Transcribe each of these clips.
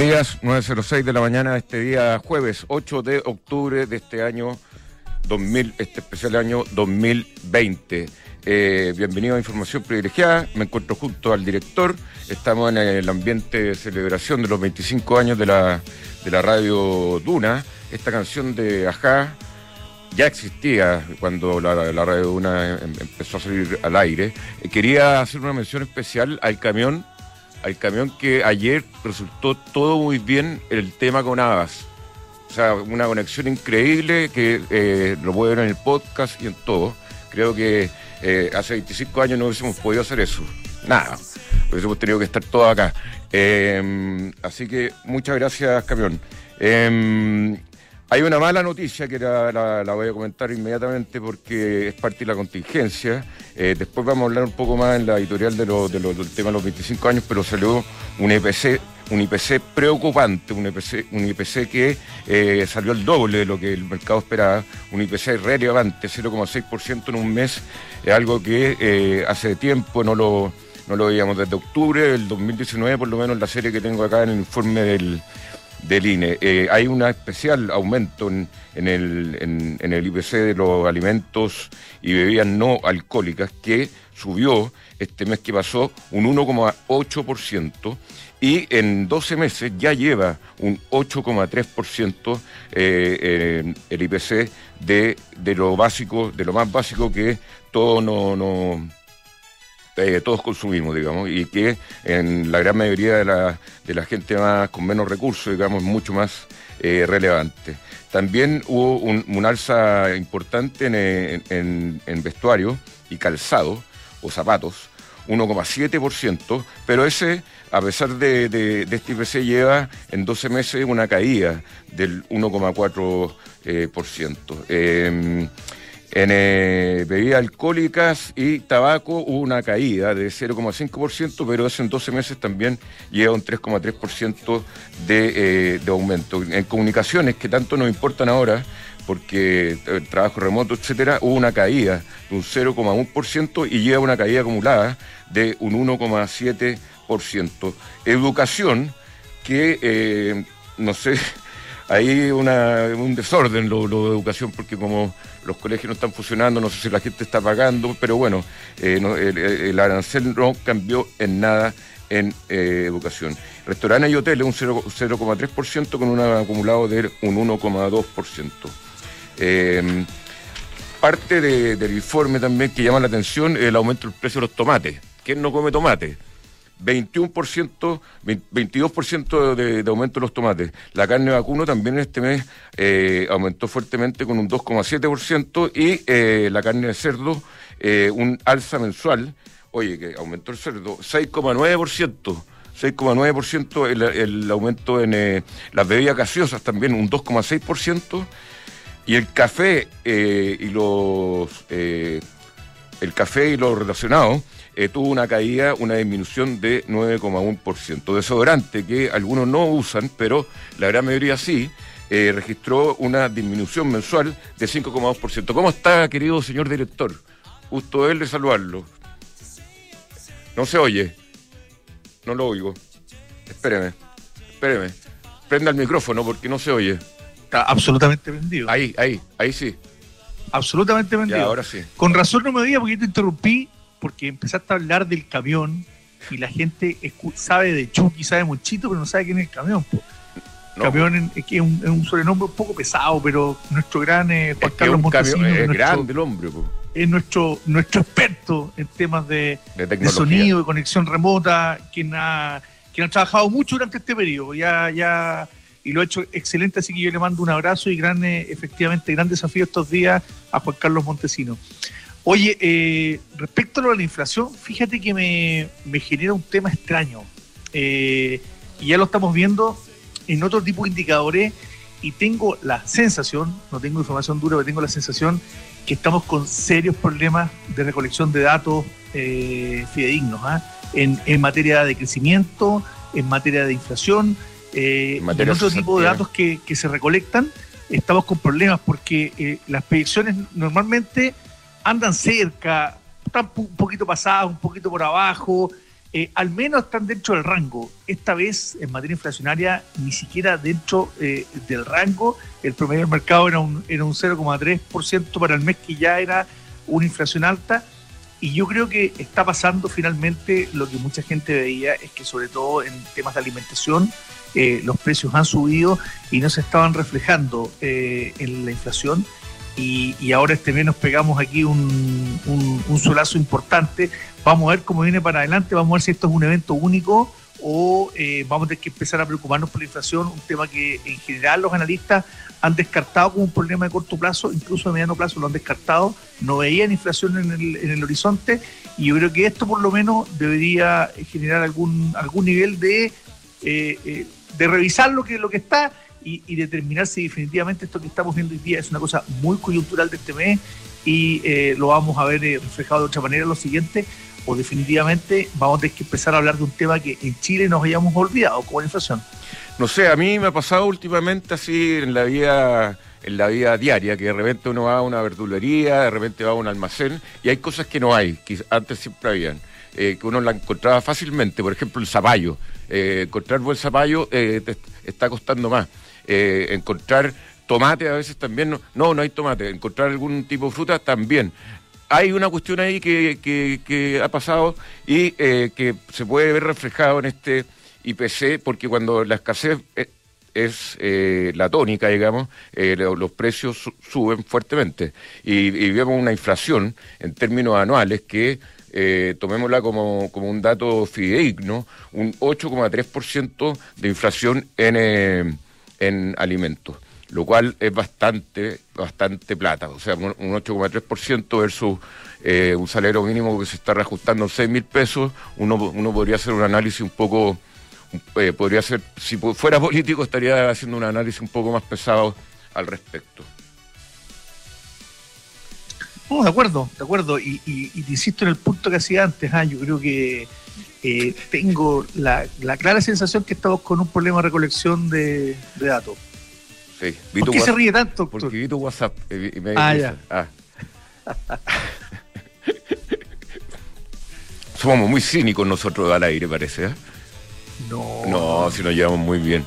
Días, 9.06 de la mañana, este día jueves 8 de octubre de este año 2000, este especial año 2020. Eh, bienvenido a Información Privilegiada, me encuentro junto al director, estamos en el ambiente de celebración de los 25 años de la, de la radio Duna, esta canción de Ajá ya existía cuando la, radio Duna em- empezó a salir al aire. Eh, quería hacer una mención especial al camión al camión que ayer resultó todo muy bien el tema con Abbas. O sea, una conexión increíble que eh, lo pueden ver en el podcast y en todo. Creo que eh, hace 25 años no hubiésemos podido hacer eso. Nada. Hubiésemos tenido que estar todos acá. Eh, así que muchas gracias, camión. Hay una mala noticia que la, voy a comentar inmediatamente porque es parte de la contingencia. Eh, después vamos a hablar un poco más en la editorial del tema de los 25 años, pero salió un IPC, un IPC preocupante, un IPC, un IPC que eh, salió el doble de lo que el mercado esperaba, un IPC relevante, 0,6% en un mes, es algo que eh, hace tiempo no lo, no lo veíamos desde octubre del 2019, por lo menos la serie que tengo acá en el informe del del INE. Eh, hay un especial aumento en, el, en el IPC de los alimentos y bebidas no alcohólicas que subió este mes que pasó un 1,8% y en 12 meses ya lleva un 8,3% eh, eh, el IPC de, de lo básico, de lo más básico que todo no, no eh, todos consumimos, digamos, y que en la gran mayoría de la, de la gente más con menos recursos, digamos, mucho más eh, relevante. También hubo un, alza importante en, en- en vestuario y calzado o zapatos, 1,7%, pero ese, a pesar de, de- de este IPC, lleva en 12 meses una caída del 1,4%. eh. Eh, en eh, bebidas alcohólicas y tabaco hubo una caída de 0,5%, pero en 12 meses también lleva un 3,3% de, eh, de aumento. En comunicaciones, que tanto nos importan ahora, porque el trabajo remoto, etcétera, hubo una caída de un 0,1% y lleva una caída acumulada de un 1,7%. Educación, que eh, no sé, hay un desorden lo de educación, porque como los colegios no están funcionando, no sé si la gente está pagando, pero bueno, eh, el, el arancel no cambió en nada en eh, educación. Restaurantes y hoteles un 0 0,3% con un acumulado de un 1,2%. Eh, parte de- del informe también que llama la atención el aumento del precio de los tomates. ¿Quién no come tomate? 21%, 20 22% de, de aumento de los tomates. La carne vacuno también este mes eh, aumentó fuertemente con un 2,7% y eh, la carne de cerdo eh, un alza mensual, oye, que aumentó el cerdo, 6,9%. 6,9% el, el aumento en las bebidas gaseosas también, un 2,6%. Y el café y los el café y lo relacionado eh, tuvo una caída, una disminución de 9,1%. Desodorante, que algunos no usan, pero la gran mayoría sí, eh, registró una disminución mensual de 5,2%. ¿Cómo está, querido señor director? Gusto de él de saludarlo. No se oye. No lo oigo. Espéreme, espéreme. Prenda el micrófono porque no se oye. Está absolutamente vendido. Ahí, ahí, ahí sí. Absolutamente vendido. Ya, ahora sí. Con razón no me oía porque yo te interrumpí porque empezaste a hablar del camión y la gente sabe de Chucky, sabe muchito, pero no sabe quién es el camión. po. No, Camión es que es un, es un sobrenombre un poco pesado, pero nuestro gran eh, Juan es que Carlos un camión- Montesino es es, nuestro, grande el hombre, po, es nuestro, nuestro experto en temas de, de sonido, de conexión remota, quien ha, quien ha trabajado mucho durante este periodo, ya, ya, y lo ha hecho excelente, así que yo le mando un abrazo y gran, eh, efectivamente, gran desafío estos días a Juan Carlos Montesino. Oye, eh, respecto a lo de la inflación, fíjate que me, me genera un tema extraño. Eh, y ya lo estamos viendo en otro tipo de indicadores y tengo la sensación, no tengo información dura, pero tengo la sensación que estamos con serios problemas de recolección de datos eh, fidedignos ¿ah? en, en materia de crecimiento, en materia de inflación, eh, En otro tipo de datos que, que se recolectan, estamos con problemas porque eh, las predicciones normalmente andan cerca, están un poquito pasadas, un poquito por abajo, eh, al menos están dentro del rango. Esta vez, en materia inflacionaria, ni siquiera dentro eh, del rango. El promedio del mercado era un, era un 0,3% para el mes que ya era una inflación alta. Y yo creo que está pasando finalmente lo que mucha gente veía, es que sobre todo en temas de alimentación, eh, los precios han subido y no se estaban reflejando en la inflación. Y, ahora este mes nos pegamos aquí un, un, solazo importante. Vamos a ver cómo viene para adelante, vamos a ver si esto es un evento único o eh, vamos a tener que empezar a preocuparnos por la inflación, un tema que en general los analistas han descartado como un problema de corto plazo, incluso de mediano plazo lo han descartado, no veían inflación en el, en el horizonte y yo creo que esto por lo menos debería generar algún, algún nivel de, eh, eh, de revisar lo que, lo que está y, determinar si definitivamente esto que estamos viendo hoy día es una cosa muy coyuntural de este mes y lo vamos a ver reflejado de otra manera en lo siguiente o definitivamente vamos a tener que empezar a hablar de un tema que en Chile nos hayamos olvidado, como la inflación. No sé, a mí me ha pasado últimamente así en la vida en la vida diaria, que de repente uno va a una verdulería, de repente va a un almacén y hay cosas que no hay, que antes siempre habían, eh, que uno la encontraba fácilmente, por ejemplo el zapallo, eh, encontrar buen zapallo eh, está costando más, encontrar tomate a veces también, no, no, hay tomate, encontrar algún tipo de fruta también hay una cuestión ahí que, ha pasado y eh, que se puede ver reflejado en este IPC, porque cuando la escasez eh, es eh, la tónica, digamos, los precios suben fuertemente. Y, vemos una inflación en términos anuales que, tomémosla como, como, un dato fidedigno, un 8,3% de inflación en, en alimentos lo cual es bastante, bastante plata, o sea, un, 8,3% versus eh, un salario mínimo que se está reajustando en 6 mil pesos, uno, uno podría hacer un análisis un poco, eh, podría ser, si fuera político estaría haciendo un análisis un poco más pesado al respecto. de acuerdo, de acuerdo, y, y, insisto en el punto que hacía antes, ¿ah? yo creo que eh, tengo la, clara sensación que estamos con un problema de recolección de datos ¿Por qué se ríe tanto? Porque vi tu WhatsApp. Y me ah, ya. Ah. Somos muy cínicos nosotros al aire, parece. ¿eh? No. No, si nos llevamos muy bien.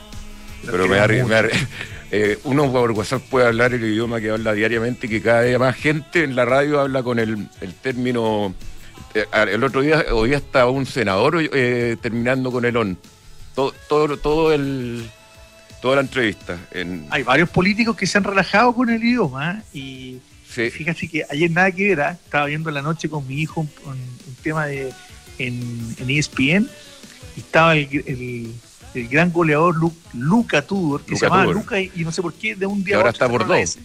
Pero, me, me eh, uno por WhatsApp puede hablar el idioma que habla diariamente y que cada día más gente en la radio habla con el, el término. Eh, el otro día, hoy estaba un senador eh, terminando con el on. Todo, todo, todo el toda la entrevista. Hay varios políticos que se han relajado con el idioma ¿eh? y fíjate que ayer nada que ver, ¿eh? estaba viendo la noche con mi hijo un, tema de en, ESPN y estaba el, gran goleador Luca Tudor, que se llamaba Luca y, no sé por qué de un día ahora está por dos.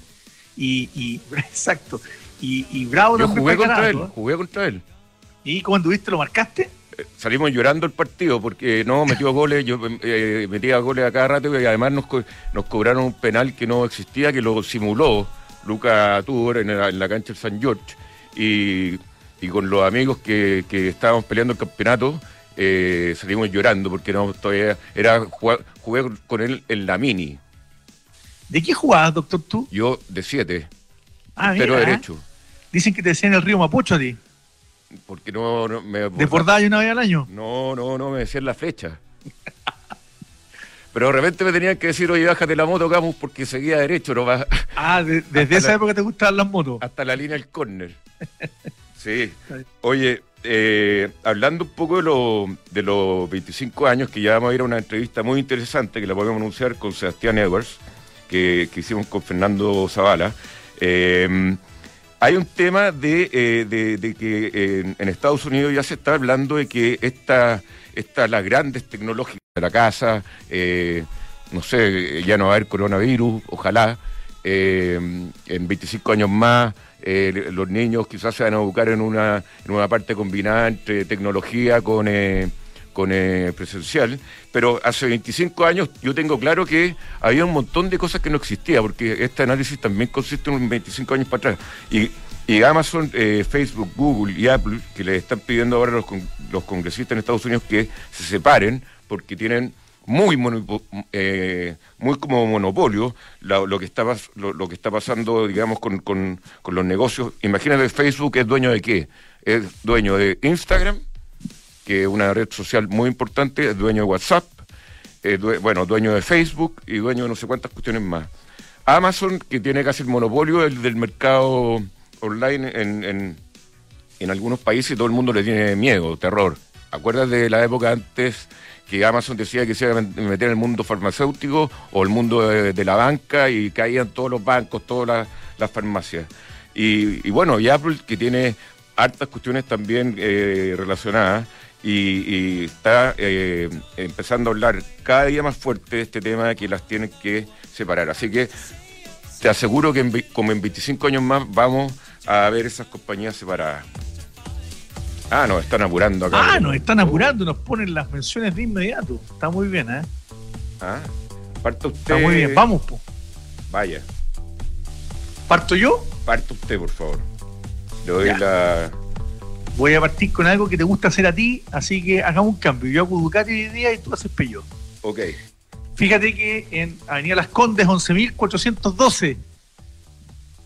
Y, y, exacto. Y, y Bravo Yo jugué contra él, jugué contra él. ¿Y cómo anduviste? ¿Lo marcaste? salimos llorando el partido porque no metió goles, yo eh, metía goles a cada rato y además nos, nos cobraron un penal que no existía, que lo simuló Luca Tudor en, la, cancha del San George y, con los amigos que, estábamos peleando el campeonato eh, salimos llorando porque no todavía era jugué con él en la mini. ¿De qué jugabas, doctor, tú? Yo de siete. Ah, pero derecho. Dicen que te decían el río Mapocho a ti porque no, no me... ¿Desbordaba una vez al año? No, no, no me decían la fecha. Pero de repente me tenían que decir, oye, bájate la moto, Camus, porque seguía derecho. ¿no? Ah, desde esa época te gustaban las motos. Hasta la línea del córner. Sí. Oye, eh, hablando un poco de, lo, de los 25 años, que ya vamos a ir a una entrevista muy interesante que la podemos anunciar con Sebastián Edwards, que, que hicimos con Fernando Zavala. Eh, hay un tema de, eh, que en, Estados Unidos ya se está hablando de que esta, esta las grandes tecnológicas de la casa, eh, no sé, ya no va a haber coronavirus, ojalá, eh, en 25 años más los niños quizás se van a educar en una, en una parte combinada entre tecnología con con eh, presencial, pero hace 25 años yo tengo claro que había un montón de cosas que no existía, porque este análisis también consiste en 25 años para atrás. Y, Amazon, eh, Facebook, Google y Apple, que le están pidiendo ahora a los, los congresistas en Estados Unidos que se separen, porque tienen muy eh, muy como monopolio lo, que está lo, que está pasando digamos con, con, los negocios imagínate Facebook es dueño de qué es dueño de Instagram que es una red social muy importante, es dueño de WhatsApp, bueno, dueño de Facebook y dueño de no sé cuántas cuestiones más. Amazon, que tiene casi el monopolio del, mercado online en, en, en algunos países, todo el mundo le tiene miedo, terror. ¿Acuerdas de la época antes que Amazon decía que se iba a meter en el mundo farmacéutico o el mundo de, la banca y caían todos los bancos, todas las, farmacias? Y, bueno, y Apple que tiene hartas cuestiones también eh, relacionadas y, está eh, empezando a hablar cada día más fuerte de este tema de que las tienen que separar. Así que te aseguro que como en 25 años más vamos a ver esas compañías separadas. Ah, nos están apurando acá. Ah, nos están apurando, nos ponen las menciones de inmediato. Está muy bien, ¿eh? Ah, parto usted. Está muy bien, vamos, po. Vaya. ¿Parto yo? Parto usted, por favor. Le doy la. Voy a partir con algo que te gusta hacer a ti, así que hagamos un cambio. Yo hago Ducati hoy día y tú haces Peugeot. Ok. Fíjate que en Avenida Las Condes, 11.412,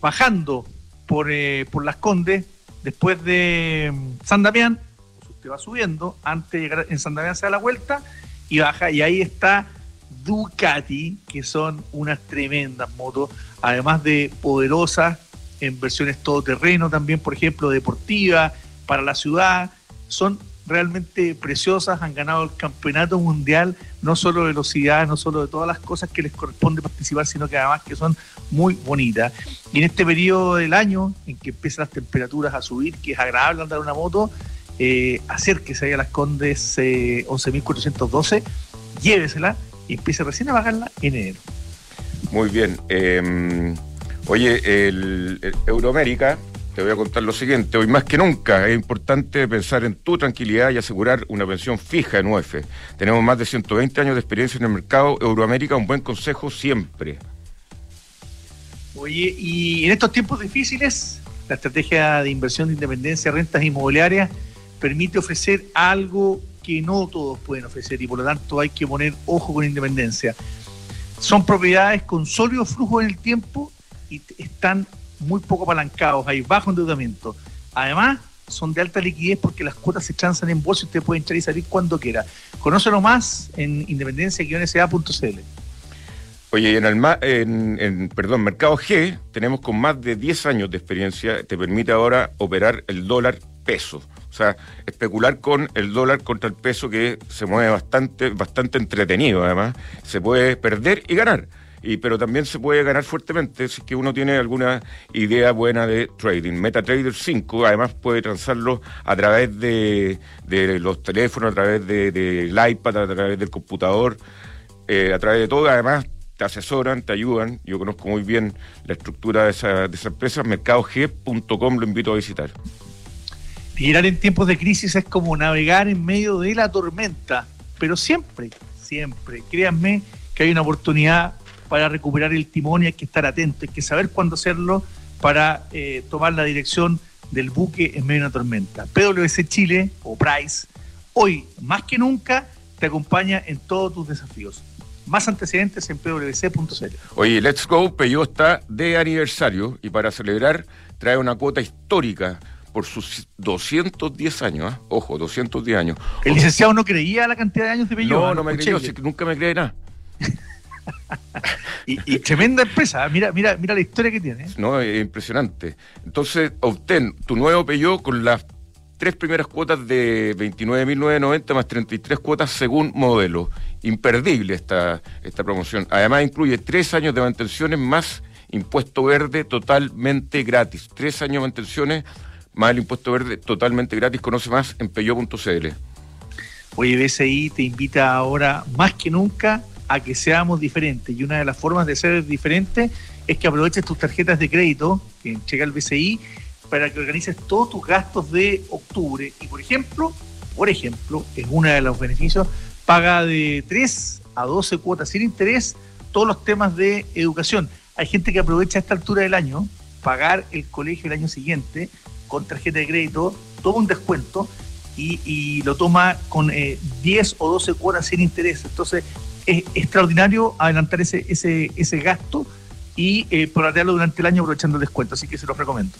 bajando por, eh, por Las Condes, Después de mm, San Damián, usted va subiendo, antes de llegar en San Damián se da la vuelta y baja, y ahí está Ducati, que son unas tremendas motos, además de poderosas en versiones todoterreno también, por ejemplo, deportiva, para la ciudad, son realmente preciosas, han ganado el campeonato mundial, no solo de velocidad, no solo de todas las cosas que les corresponde participar, sino que además que son muy bonitas. Y en este periodo del año, en que empiezan las temperaturas a subir, que es agradable andar una moto, eh, acérquese a las Condes 11.412, eh, llévesela y empiece recién a pagarla en enero. Muy bien. Em, oye, el Euroamérica te voy a contar lo siguiente. Hoy más que nunca es importante pensar en tu tranquilidad y asegurar una pensión fija en UEF. Tenemos más de 120 años de experiencia en el mercado. Euroamérica, un buen consejo siempre. Oye, y en estos tiempos difíciles, la estrategia de inversión de independencia, rentas inmobiliarias, permite ofrecer algo que no todos pueden ofrecer y por lo tanto hay que poner ojo con independencia. Son propiedades con sólido flujo en el tiempo y están muy poco apalancados, hay bajo endeudamiento. Además, son de alta liquidez porque las cuotas se transan en bolsa y usted puede entrar y salir cuando quiera. Conócelo más en independencia-sa.cl. Oye, en, el, en, en, perdón, Mercado G tenemos con más de 10 años de experiencia, te permite ahora operar el dólar peso. O sea, especular con el dólar contra el peso que se mueve bastante, bastante entretenido además. Se puede perder y ganar y, pero también se puede ganar fuertemente si es que uno tiene alguna idea buena de trading. MetaTrader 5 además puede transarlo a través de, los teléfonos, a través del de, iPad, a través del computador, eh, a través de todo. Además te asesoran, te ayudan. Yo conozco muy bien la estructura de esa, de esa empresa, mercadog.com, lo invito a visitar. Girar en tiempos de crisis es como navegar en medio de la tormenta, pero siempre, siempre, créanme que hay una oportunidad para recuperar el timón y hay que estar atento, hay que saber cuándo hacerlo para eh, tomar la dirección del buque en medio de una tormenta. PwC Chile o Price, hoy más que nunca te acompaña en todos tus desafíos. Más antecedentes en pwc.cl. Oye, Let's Go Peugeot está de aniversario y para celebrar trae una cuota histórica por sus 210 años, ¿ah? ojo, 210 años. El licenciado no creía la cantidad de años de Peugeot. No, no, me creyó, nunca me cree nada. y, tremenda empresa, ¿eh? mira, mira, mira la historia que tiene. ¿eh? No, es impresionante. Entonces, obtén tu nuevo Peugeot con las tres primeras cuotas de 29.990 más 33 cuotas según modelo. Imperdible esta, esta promoción. Además, incluye tres años de mantenciones más impuesto verde totalmente gratis. Tres años de mantenciones más el impuesto verde totalmente gratis. Conoce más en peyo.cl. Oye, BCI te invita ahora más que nunca a que seamos diferentes. Y una de las formas de ser diferente es que aproveches tus tarjetas de crédito que llega el BCI para que organices todos tus gastos de octubre. Y por ejemplo, por ejemplo, es uno de los beneficios, paga de 3 a 12 cuotas sin interés todos los temas de educación. Hay gente que aprovecha a esta altura del año pagar el colegio el año siguiente con tarjeta de crédito, todo un descuento y, lo toma con 10 eh, o 12 cuotas sin interés. Entonces, es extraordinario adelantar ese, ese, ese gasto y eh, durante el año aprovechando el descuento, así que se los recomiendo.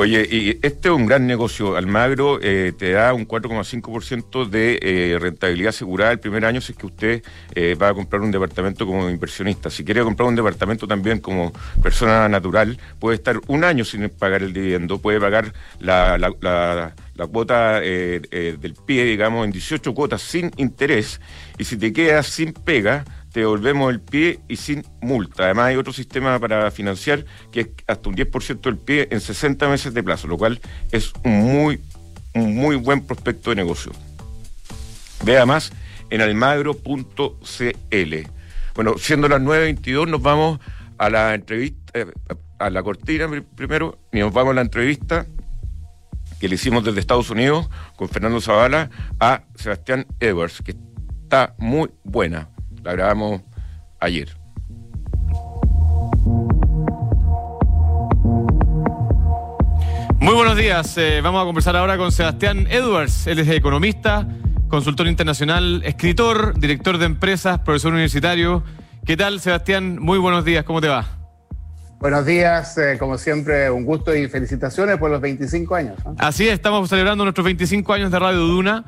Oye, y este es un gran negocio. Almagro eh, te da un 4,5% de eh, rentabilidad asegurada el primer año si es que usted eh, va a comprar un departamento como inversionista. Si quiere comprar un departamento también como persona natural, puede estar un año sin pagar el dividendo, puede pagar la, la cuota del pie, digamos, en 18 cuotas sin interés. Y si te quedas sin pega, te devolvemos el pie y sin multa. Además hay otro sistema para financiar que es hasta un 10% del pie en 60 meses de plazo, lo cual es un muy, un muy buen prospecto de negocio. Vea más en almagro.cl. Bueno, siendo las 9.22 nos vamos a la entrevista, eh, a la cortina primero, y nos vamos a la entrevista que le hicimos desde Estados Unidos con Fernando Zavala a Sebastián Edwards, que está muy buena. La grabamos ayer. Muy buenos días. Eh, vamos a conversar ahora con Sebastián Edwards. Él es economista, consultor internacional, escritor, director de empresas, profesor universitario. ¿Qué tal, Sebastián? Muy buenos días. ¿Cómo te va? Buenos días, eh, como siempre, un gusto y felicitaciones por los 25 años. Así es, estamos celebrando nuestros 25 años de Radio Duna.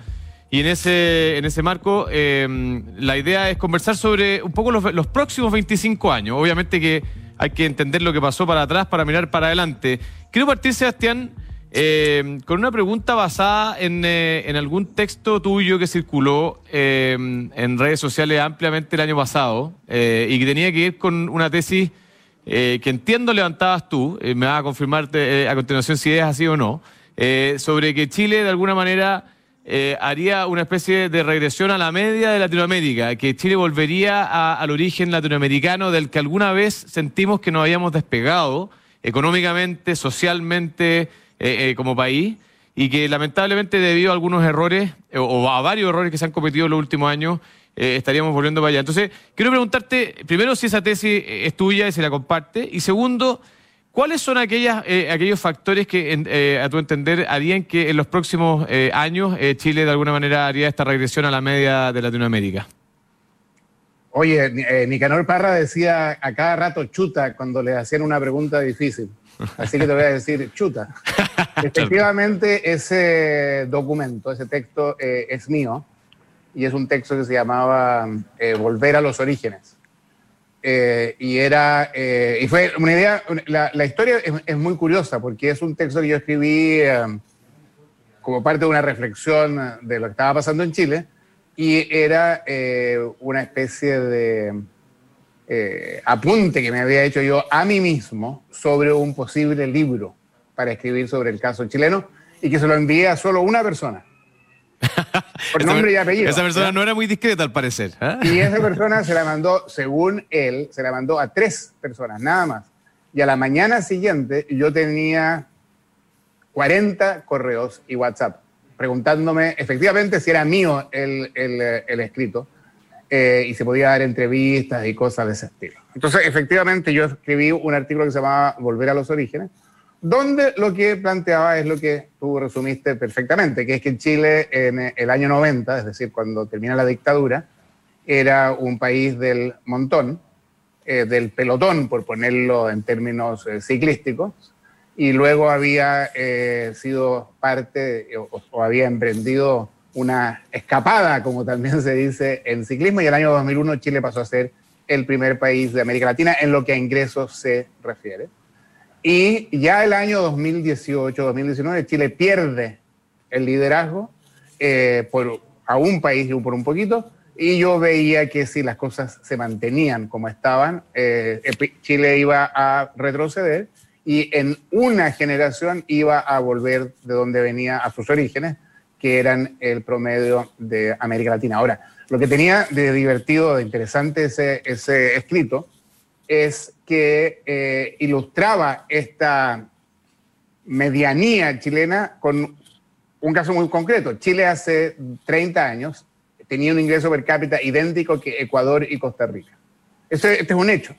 Y en ese, en ese marco, em, la idea es conversar sobre un poco los, próximos 25 años. Obviamente que hay que entender lo que pasó para atrás para mirar para adelante. Quiero partir, Sebastián, em, con una pregunta basada en, eh, en, algún texto tuyo que circuló em, en redes sociales ampliamente el año pasado eh, y que tenía que ver con una tesis eh, que entiendo levantabas tú, me va a confirmarte a continuación si es así o no, sobre que Chile de alguna manera eh, haría una especie de regresión a la media de Latinoamérica, que Chile volvería al origen latinoamericano del que alguna vez sentimos que nos habíamos despegado económicamente, socialmente, eh, eh, como país, y que lamentablemente debido a algunos errores, o a varios errores que se han cometido en los últimos años, estaríamos volviendo para allá. Entonces, quiero preguntarte, primero, si esa tesis es tuya y si la comparte, y segundo, ¿Cuáles son aquellas, eh, aquellos factores que, eh, a tu entender, harían que en los próximos eh, años Chile de alguna manera haría esta regresión a la media de Latinoamérica? Oye, Nicanor Parra decía a cada rato chuta cuando le hacían una pregunta difícil. Así que te voy a decir chuta. Efectivamente, ese documento, ese texto es mío y es un texto que se llamaba Volver a los orígenes. Eh, y era eh, y fue una idea la, la historia es, muy curiosa porque es un texto que yo escribí eh, como parte de una reflexión de lo que estaba pasando en Chile y era una especie de apunte que me había hecho yo a mí mismo sobre un posible libro para escribir sobre el caso chileno y que se lo envié a solo una persona Por nombre y apellido. Esa persona no era muy discreta al parecer. ¿eh? Y esa persona se la mandó, según él, se la mandó a tres personas, nada más. Y a la mañana siguiente yo tenía 40 correos y WhatsApp preguntándome efectivamente si era mío el, el, escrito eh, y se podía dar entrevistas y cosas de ese estilo. Entonces, efectivamente, yo escribí un artículo que se llamaba Volver a los orígenes, donde lo que planteaba es lo que tú resumiste perfectamente, que es que Chile en el año 90, es decir, cuando termina la dictadura, era un país del montón, eh, del pelotón, por ponerlo en términos eh, ciclísticos, y luego había eh, sido parte o, había emprendido una escapada, como también se dice en ciclismo, y el año 2001 Chile pasó a ser el primer país de América Latina en lo que a ingresos se refiere. Y ya el año 2018-2019 Chile pierde el liderazgo eh, por, a un país y por un poquito. Y yo veía que si las cosas se mantenían como estaban, eh, Chile iba a retroceder y en una generación iba a volver de donde venía a sus orígenes, que eran el promedio de América Latina. Ahora, lo que tenía de divertido, de interesante ese, ese escrito, es que eh, ilustraba esta medianía chilena con un caso muy concreto. Chile hace 30 años tenía un ingreso per cápita idéntico que Ecuador y Costa Rica. Este, es un hecho.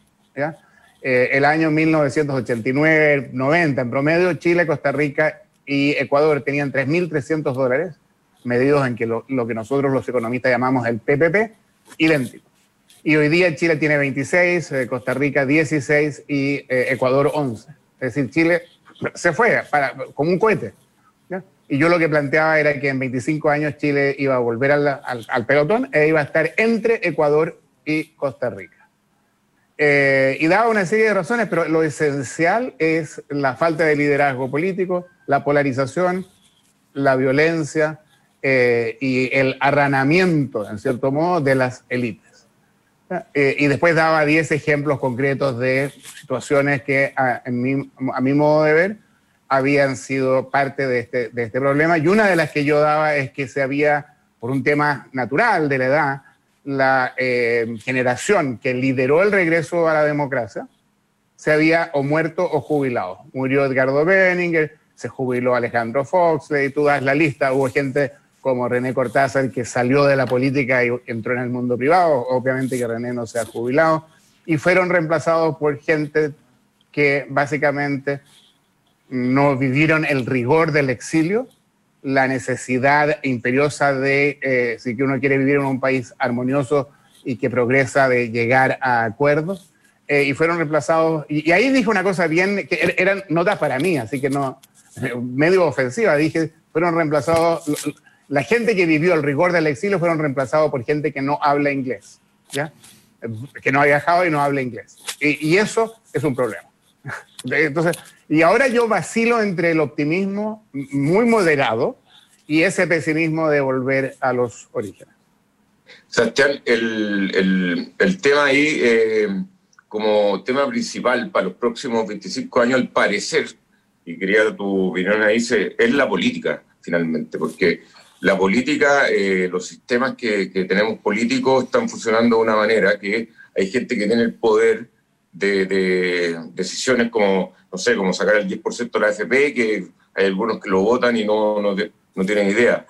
Eh, el año 1989-90, en promedio, Chile, Costa Rica y Ecuador tenían 3.300 dólares, medidos en que lo que nosotros los economistas llamamos el PPP, idéntico. Y hoy día Chile tiene 26, eh, Costa Rica 16 y eh, Ecuador 11. Es decir, Chile se fue para, como un cohete. Y yo lo que planteaba era que en 25 años Chile iba a volver al, al, pelotón e iba a estar entre Ecuador y Costa Rica. Eh, y daba una serie de razones, pero lo esencial es la falta de liderazgo político, la polarización, la violencia eh, y el arranamiento, en cierto modo, de las élites. Eh, y después daba 10 ejemplos concretos de situaciones que, a, mi, modo de ver, habían sido parte de este, de este problema. Y una de las que yo daba es que se había, por un tema natural de la edad, la eh, generación que lideró el regreso a la democracia se había o muerto o jubilado. Murió Edgardo Benninger, se jubiló Alejandro Fox, y tú das la lista, hubo gente como René Cortázar que salió de la política y entró en el mundo privado, obviamente que René no se ha jubilado, y fueron reemplazados por gente que básicamente no vivieron el rigor del exilio, la necesidad imperiosa de, eh, si uno quiere vivir en un país armonioso y que progresa, de llegar a acuerdos, eh, y fueron reemplazados. Y, ahí dije una cosa bien, que er, eran notas para mí, así que no, medio ofensiva, dije, fueron reemplazados, la gente que vivió el rigor del exilio fueron reemplazados por gente que no habla inglés, ¿ya? Que no ha viajado y no habla inglés. y eso es un problema. Entonces, y ahora yo vacilo entre el optimismo muy moderado y ese pesimismo de volver a los orígenes. Sebastián, el, el, tema ahí, eh, como tema principal para los próximos 25 años, al parecer, y quería tu opinión ahí, es la política, finalmente, porque la política, eh, los sistemas que, que tenemos políticos están funcionando de una manera que hay gente que tiene el poder de, decisiones como, no sé, como sacar el 10% de la AFP, que hay algunos que lo votan y no, no, no tienen idea.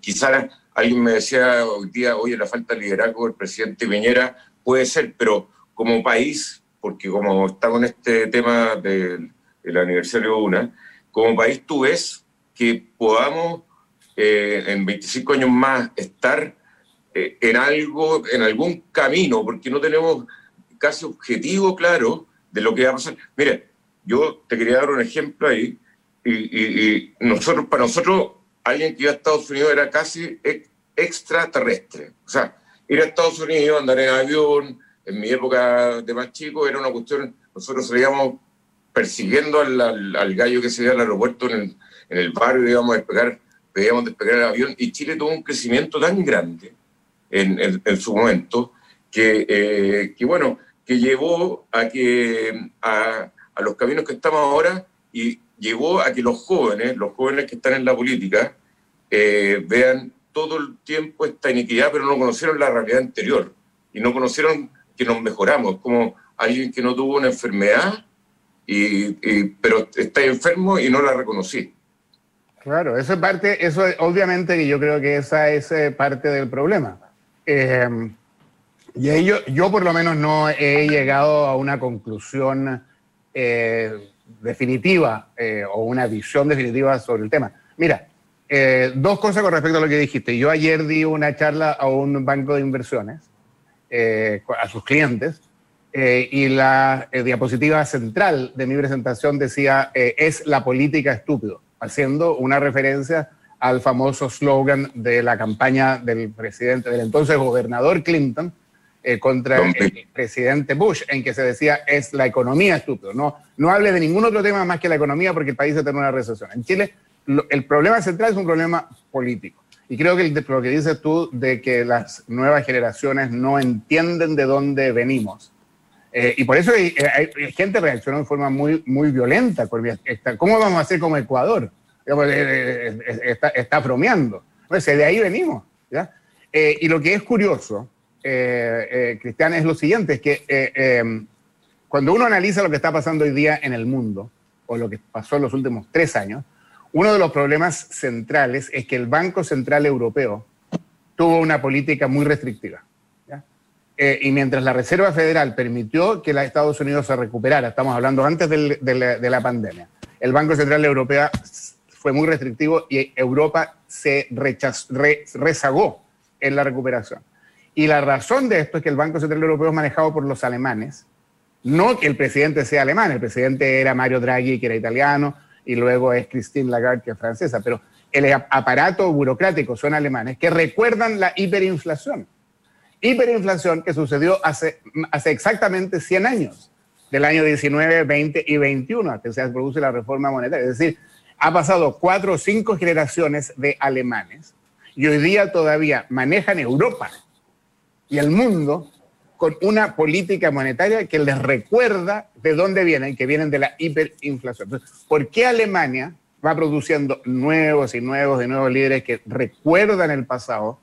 Quizás alguien me decía hoy día, oye, la falta de liderazgo del presidente Piñera puede ser, pero como país, porque como está con este tema del, aniversario de UNA, como país tú ves que podamos eh, en 25 años más estar eh, en algo, en algún camino, porque no tenemos casi objetivo claro de lo que va a pasar. Mire, yo te quería dar un ejemplo ahí, y, nosotros, para nosotros, alguien que iba a Estados Unidos era casi extraterrestre. O sea, ir a Estados Unidos, andar en avión, en mi época de más chico, era una cuestión, nosotros salíamos persiguiendo al, gallo que se veía al aeropuerto en el, en el barrio, íbamos a despegar, veíamos despegar el avión, y Chile tuvo un crecimiento tan grande en, su momento, que, eh, que bueno, que llevó a que a, los caminos que estamos ahora y llevó a que los jóvenes, los jóvenes que están en la política, eh, vean todo el tiempo esta iniquidad, pero no conocieron la realidad anterior y no conocieron que nos mejoramos, como alguien que no tuvo una enfermedad, y, pero está enfermo y no la reconocí. Claro, eso es parte, eso obviamente que yo creo que esa es eh, parte del problema. Eh, y yo, yo por lo menos no he llegado a una conclusión eh, definitiva eh, o una visión definitiva sobre el tema. Mira, dos cosas con respecto a lo que dijiste. Yo ayer di una charla a un banco de inversiones, a sus clientes, y la diapositiva central de mi presentación decía, es la política estúpido, haciendo una referencia al famoso slogan de la campaña del presidente, del entonces gobernador Clinton, eh, contra el presidente Bush, en que se decía es la economía estúpido. No, no hable de ningún otro tema más que la economía porque el país está en una recesión. En Chile el problema central es un problema político. Y creo que lo que dices tú de que las nuevas generaciones no entienden de dónde venimos. Eh, y por eso hay, gente reaccionó de forma muy, muy violenta. ¿Cómo vamos a hacer como Ecuador? Eh, está, está bromeando. Pues de ahí venimos. ¿ya? y lo que es curioso eh, eh, es lo siguiente, es que eh, em, cuando uno analiza lo que está pasando hoy día en el mundo, o lo que pasó en los últimos tres años, uno de los problemas centrales es que el Banco Central Europeo tuvo una política muy restrictiva. Y mientras la Reserva Federal permitió que los Estados Unidos se recuperara, estamos hablando antes de, la, pandemia, el Banco Central Europeo fue muy restrictivo y Europa se rezagó en la recuperación. Y la razón de esto es que el Banco Central Europeo es manejado por los alemanes No que el presidente sea alemán, el presidente era Mario Draghi, que era italiano, y luego es Christine Lagarde, que es francesa, pero el aparato burocrático son alemanes que recuerdan la hiperinflación. Hiperinflación que sucedió hace, hace exactamente 100 años, del año 19, 20 y 21, que se produce la reforma monetaria. Es decir, ha pasado cuatro o cinco generaciones de alemanes y hoy día todavía manejan Europa y el mundo con una política monetaria que les recuerda de dónde vienen, que vienen de la hiperinflación. Entonces, ¿por qué Alemania va produciendo nuevos y nuevos y nuevos líderes que recuerdan el pasado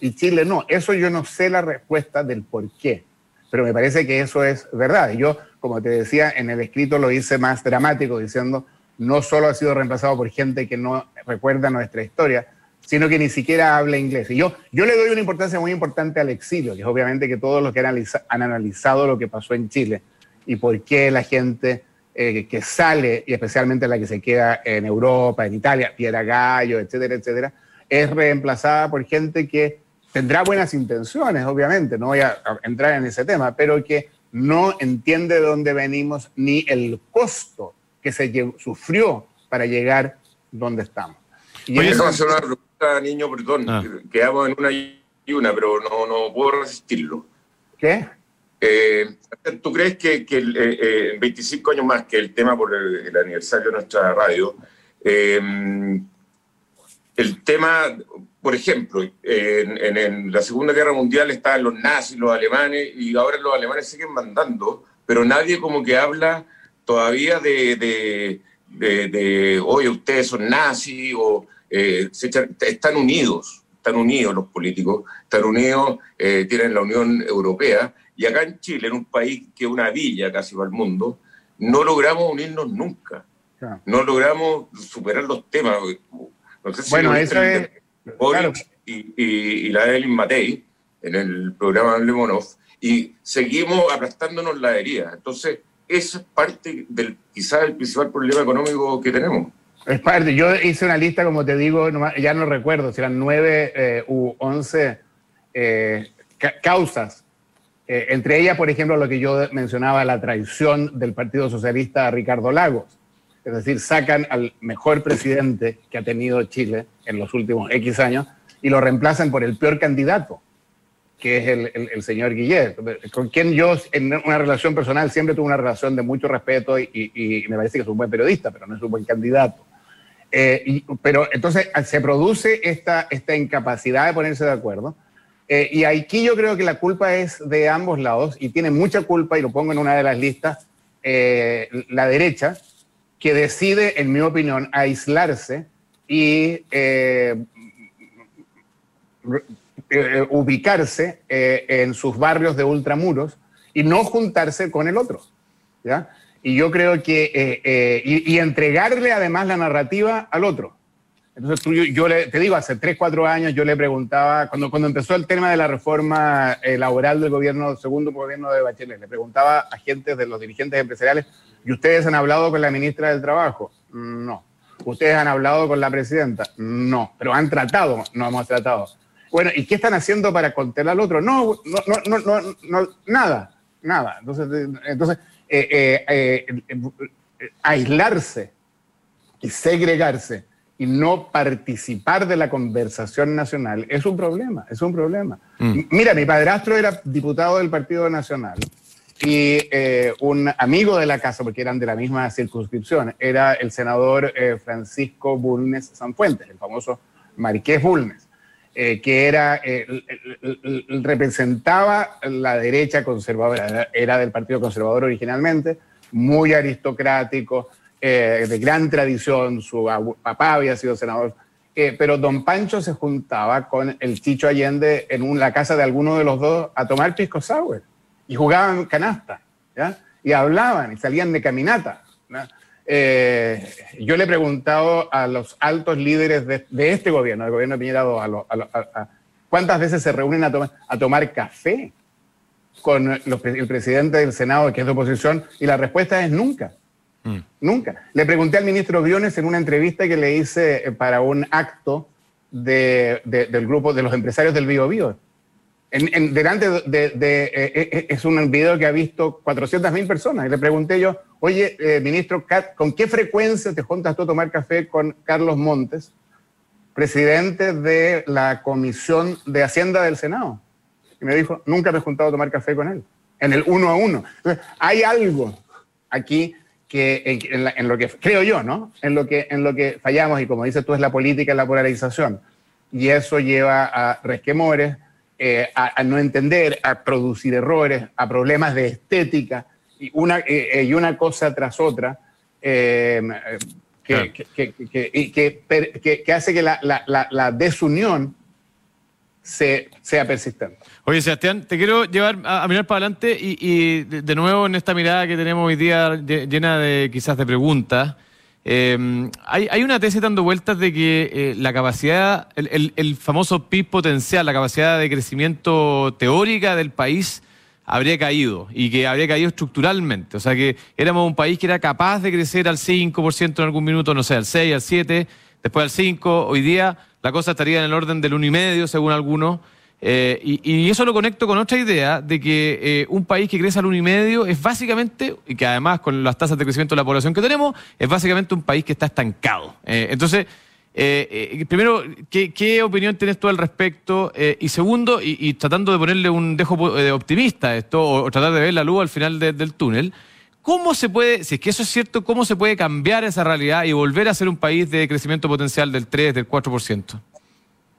y Chile no? Eso yo no sé la respuesta del por qué, pero me parece que eso es verdad. Y yo, como te decía, en el escrito lo hice más dramático, diciendo, no solo ha sido reemplazado por gente que no recuerda nuestra historia, sino que ni siquiera habla inglés. Y yo, yo le doy una importancia muy importante al exilio, que es obviamente que todos los que han analizado lo que pasó en Chile y por qué la gente eh, que sale, y especialmente la que se queda en Europa, en Italia, Piera Gallo, etcétera, etcétera, es reemplazada por gente que tendrá buenas intenciones, obviamente, no voy a entrar en ese tema, pero que no entiende de dónde venimos ni el costo que se sufrió para llegar donde estamos. Y Oye, hacer una pregunta, niño, perdón, ah. quedamos en una y una, pero no, no puedo resistirlo. ¿Qué? Eh, ¿Tú crees que, que el, eh, en 25 años más que el tema por el, aniversario de nuestra radio, eh, el tema, por ejemplo, en, en, la Segunda Guerra Mundial estaban los nazis, los alemanes, y ahora los alemanes siguen mandando, pero nadie como que habla todavía de, de, de, oye, ustedes son nazis, o eh, están unidos, están unidos los políticos, están unidos, eh, tienen la Unión Europea, y acá en Chile, en un país que es una villa casi para el mundo, no logramos unirnos nunca. No logramos superar los temas. bueno, eso es... Y, y, la de Elin Matei, en el programa de Lemonov, y seguimos aplastándonos la herida. Entonces, eso es parte del, quizás, el principal problema económico que tenemos. Es parte. Yo hice una lista, como te digo, ya no recuerdo si eran nueve eh, u once eh, causas. Eh, entre ellas, por ejemplo, lo que yo mencionaba, la traición del Partido Socialista a Ricardo Lagos. Es decir, sacan al mejor presidente que ha tenido Chile en los últimos X años y lo reemplazan por el peor candidato que es el, el, señor Guillet, con quien yo en una relación personal siempre tuve una relación de mucho respeto y, y, me parece que es un buen periodista, pero no es un buen candidato. Eh, pero entonces se produce esta, esta incapacidad de ponerse de acuerdo. Eh, y aquí yo creo que la culpa es de ambos lados y tiene mucha culpa, y lo pongo en una de las listas, eh, la derecha, que decide, en mi opinión, aislarse y eh, ubicarse eh, en sus barrios de ultramuros y no juntarse con el otro. ¿ya? Y yo creo que, eh, y, entregarle además la narrativa al otro. Entonces, tú, yo, le, te digo, hace tres, cuatro años yo le preguntaba, cuando, cuando empezó el tema de la reforma laboral del gobierno, segundo gobierno de Bachelet, le preguntaba a gente de los dirigentes empresariales, ¿y ustedes han hablado con la ministra del Trabajo? No. ¿Ustedes han hablado con la presidenta? No. Pero han tratado, no hemos tratado. Bueno, ¿y qué están haciendo para contener al otro? No, no, no, no, no nada, nada. Entonces, entonces eh, eh, eh, aislarse y segregarse y no participar de la conversación nacional es un problema, es un problema. Mm. Mira, mi padrastro era diputado del Partido Nacional y un amigo de la casa, porque eran de la misma circunscripción, era el senador Francisco Bulnes Sanfuentes, el famoso Marqués Bulnes. Eh, que era, eh, representaba la derecha conservadora, era del Partido Conservador originalmente, muy aristocrático, eh, de gran tradición, su papá había sido senador, pero don Pancho se juntaba con el Chicho Allende en la casa de alguno de los dos a tomar pisco sour y jugaban canasta, ¿ya? y hablaban y salían de caminata. Eh, yo le he preguntado a los altos líderes de, este gobierno, del gobierno de Piñera a, cuántas veces se reúnen a, tomar café con el presidente del Senado, que es de oposición, y la respuesta es nunca. Mm. Nunca. Le pregunté al ministro Briones en una entrevista que le hice eh, para un acto del grupo de los empresarios del Bio Bio. En, delante de, eh, eh, eh, es un video que ha visto 400.000 personas. Y le pregunté yo, oye, ministro, ¿con qué frecuencia te juntas tú a tomar café con Carlos Montes, presidente de la Comisión de Hacienda del Senado? Y me dijo, nunca me he juntado a tomar café con él, en el uno a uno. hay algo aquí que en, en, lo que creo yo, ¿no? En lo que en lo que fallamos y como dices tú es la política, la polarización y eso lleva a resquemores, eh, a, no entender, a producir errores, a problemas de estética y una, eh, y una cosa tras otra que, que, hace que la, la, la desunión se, sea persistente. Oye, Sebastián, te quiero llevar a, mirar para adelante y, y de, nuevo en esta mirada que tenemos hoy día llena de quizás de preguntas. Eh, hay, hay, una tesis dando vueltas de que eh, la capacidad, el, el, famoso PIB potencial, la capacidad de crecimiento teórica del país habría caído y que habría caído estructuralmente. O sea que éramos un país que era capaz de crecer al 5% en algún minuto, no sé, al 6, al 7, después al 5. Hoy día la cosa estaría en el orden del 1,5 según algunos. Eh, y, eso lo conecto con otra idea de que eh, un país que crece al 1,5 es básicamente, y que además con las tasas de crecimiento de la población que tenemos, es básicamente un país que está estancado. Eh, entonces, primero, ¿qué, opinión tienes tú al respecto? y segundo, y, tratando de ponerle un dejo optimista a esto, o, tratar de ver la luz al final del túnel, ¿cómo se puede, si es que eso es cierto, cómo se puede cambiar esa realidad y volver a ser un país de crecimiento potencial del 3, del 4%?